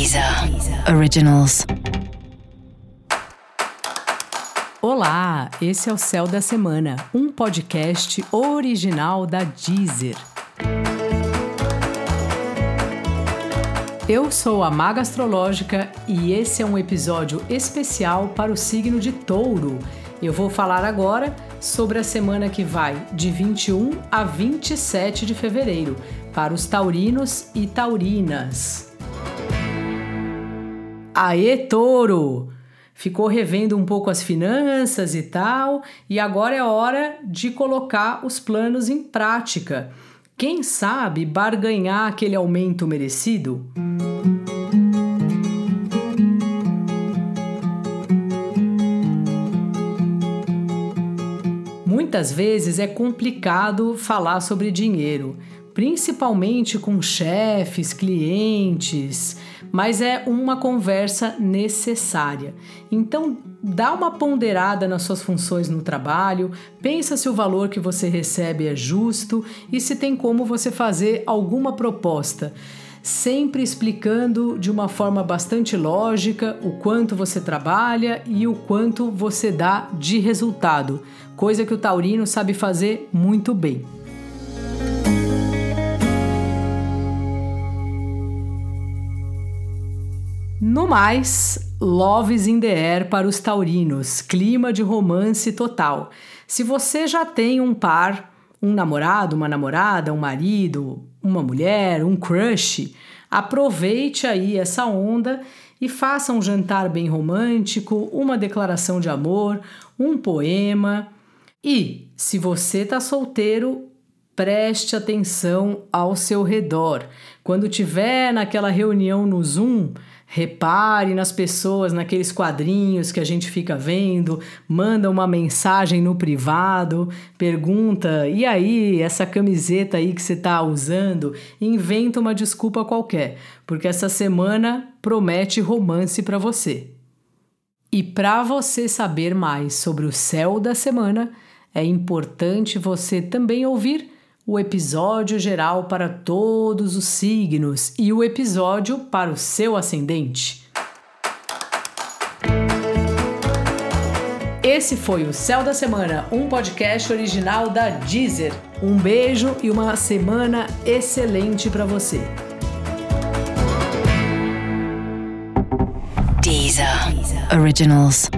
Deezer Originals. Olá, esse é o Céu da Semana, um podcast original da Deezer. Eu sou a Maga Astrológica e esse é um episódio especial para o signo de Touro. Eu vou falar agora sobre a semana que vai de 21 a 27 de fevereiro para os taurinos e taurinas. Aê, touro! Ficou revendo um pouco as finanças e tal, e agora é hora de colocar os planos em prática. Quem sabe barganhar aquele aumento merecido? Muitas vezes é complicado falar sobre dinheiro, principalmente com chefes, clientes, mas é uma conversa necessária. Então, dá uma ponderada nas suas funções no trabalho, pensa se o valor que você recebe é justo e se tem como você fazer alguma proposta sempre explicando de uma forma bastante lógica o quanto você trabalha e o quanto você dá de resultado, coisa que o taurino sabe fazer muito bem. No mais, Loves in the Air para os taurinos, clima de romance total. Se você já tem um par, um namorado, uma namorada, um marido, uma mulher, um crush, aproveite aí essa onda e faça um jantar bem romântico, uma declaração de amor, um poema. E, se você está solteiro, preste atenção ao seu redor. Quando tiver naquela reunião no Zoom, Repare nas pessoas, naqueles quadrinhos que a gente fica vendo, manda uma mensagem no privado, pergunta: e aí, essa camiseta aí que você está usando? Inventa uma desculpa qualquer, porque essa semana promete romance para você. E para você saber mais sobre o céu da semana, é importante você também ouvir o episódio geral para todos os signos e o episódio para o seu ascendente. Esse foi o Céu da Semana, um podcast original da Deezer. Um beijo e uma semana excelente para você. Deezer Originals.